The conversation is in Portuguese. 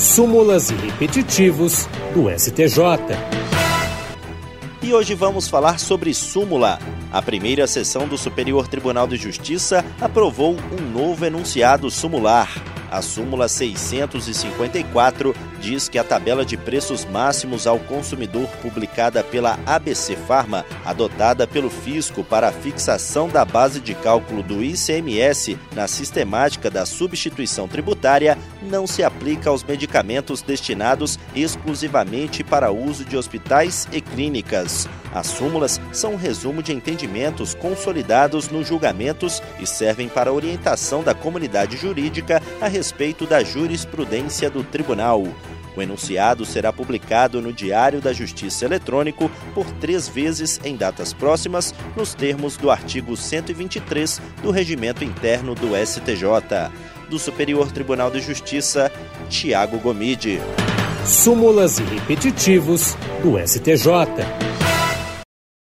súmulas e repetitivos do STJ. E hoje vamos falar sobre súmula. A primeira sessão do Superior Tribunal de Justiça aprovou um novo enunciado sumular. A súmula 654 diz que a tabela de preços máximos ao consumidor publicada pela ABC Pharma, adotada pelo fisco para a fixação da base de cálculo do ICMS na sistemática da substituição tributária, não se aplica aos medicamentos destinados exclusivamente para uso de hospitais e clínicas. As súmulas são um resumo de entendimentos consolidados nos julgamentos e servem para orientação da comunidade jurídica a respeito da jurisprudência do tribunal. O enunciado será publicado no Diário da Justiça Eletrônico por três vezes em datas próximas, nos termos do artigo 123 do Regimento Interno do STJ. Do Superior Tribunal de Justiça, Tiago Gomide. Súmulas e repetitivos do STJ.